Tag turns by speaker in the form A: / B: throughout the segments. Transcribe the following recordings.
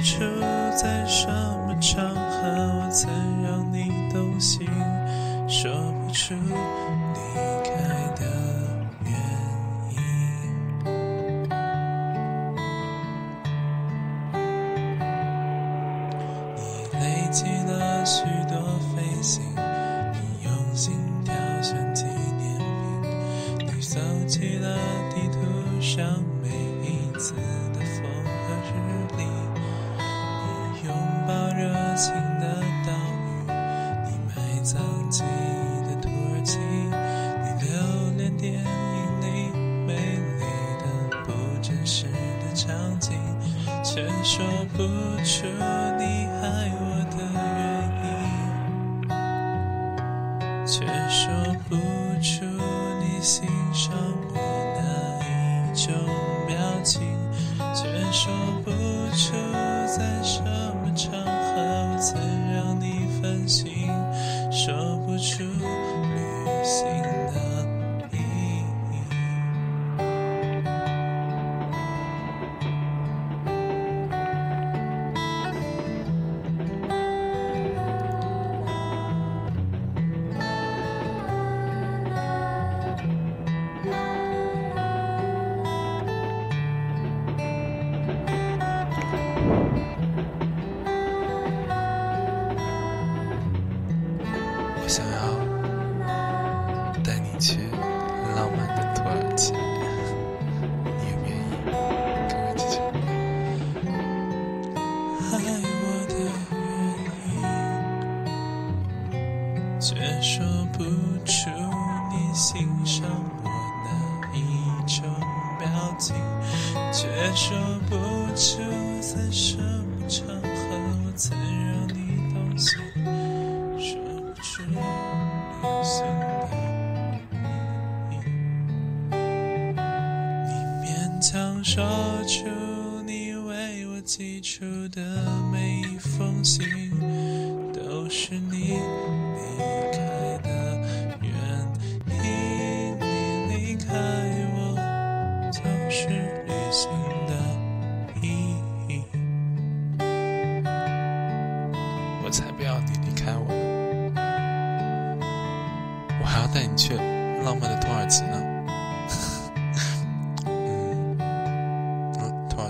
A: 不出在什么场合我曾让你动心。说不出离开的原因。你累积了许多飞行，你用心挑选纪念品，你搜集了地图上每一次情的岛屿，你埋葬记忆的土耳其，你留恋电影里美丽的不真实的场景，却说不出你爱我心，说不出旅行。想要带你去浪漫的土耳其，你愿不愿意跟我一起去？爱我的原因，却说不出你欣赏我哪一种表情，却说不出在什说出你为我寄出的每一封信，都是你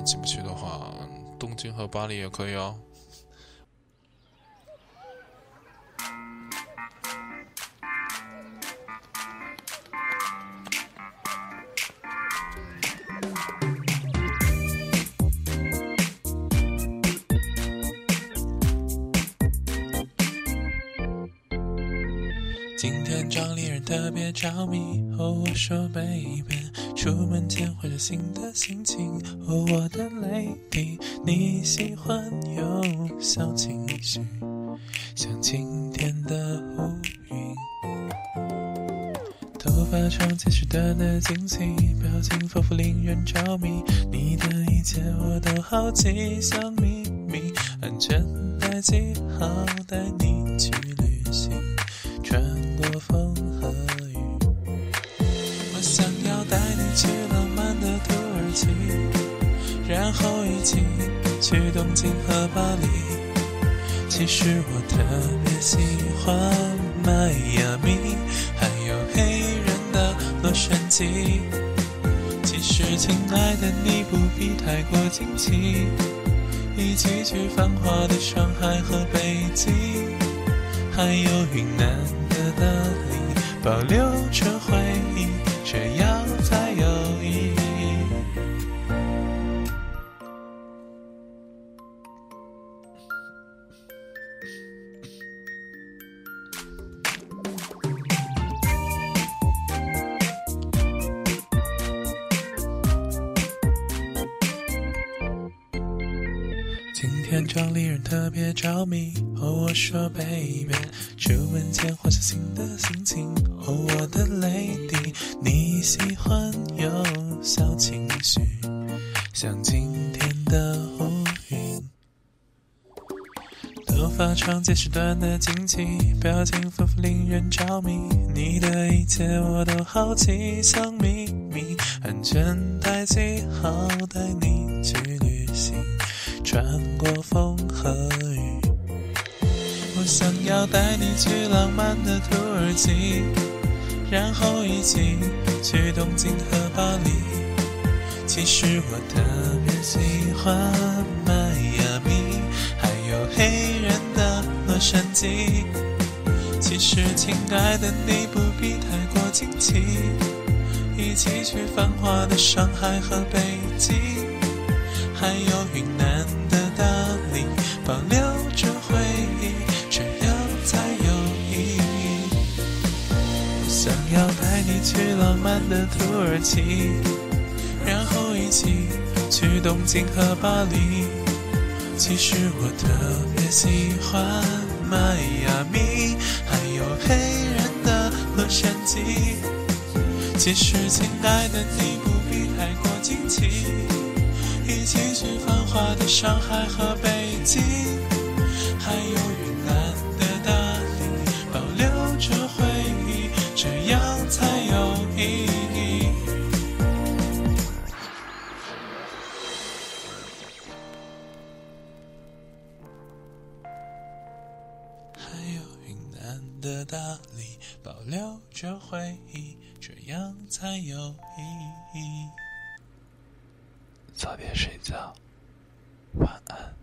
A: 进不去的话，东京和巴黎也可以哦。今天找恋人特别着迷，哦，我说 baby，出门前换上新的心情，哦，我的 lady，你喜欢有小情绪，像晴天的乌云。头发长见识短的惊奇，表情丰富令人着迷，你的一切我都好奇，像秘密，安全带系好，带你去旅行。穿过风去浪漫的土耳其，然后一起去东京和巴黎。其实我特别喜欢迈阿密，还有黑人的洛杉矶。其实，亲爱的，你不必太过惊奇，一起去繁华的上海和北京。还有云南的大理，保留着回忆，这样今天天装丽人特别着迷。哦，我说 baby，出门前换上新的心情。哦，我的 lady，你喜欢有小情绪，像今天的乌云。头发长见识短的惊奇，表情丰富令人着迷。你的一切我都好奇，像秘密。安全带系好，带你去旅行，穿过风和雨。我想要带你去浪漫的土耳其，然后一起去东京和巴黎。其实我特别喜欢迈阿密，还有黑人的洛杉矶。其实，亲爱的，你不必太过惊奇。一起去繁华的上海和北京，还有云南的大理，保留着回忆，这样才有意义。想要带你去浪漫的土耳其，然后一起去东京和巴黎。其实我特别喜欢迈阿密，还有黑人的洛杉矶。其实，亲爱的，你不必太过惊奇，一起去繁华的上海和北京，还有云南的大理，保留着回忆，这样才有意义。还有云南的大理，保留着回忆。这样才有意义。早点睡觉，晚安。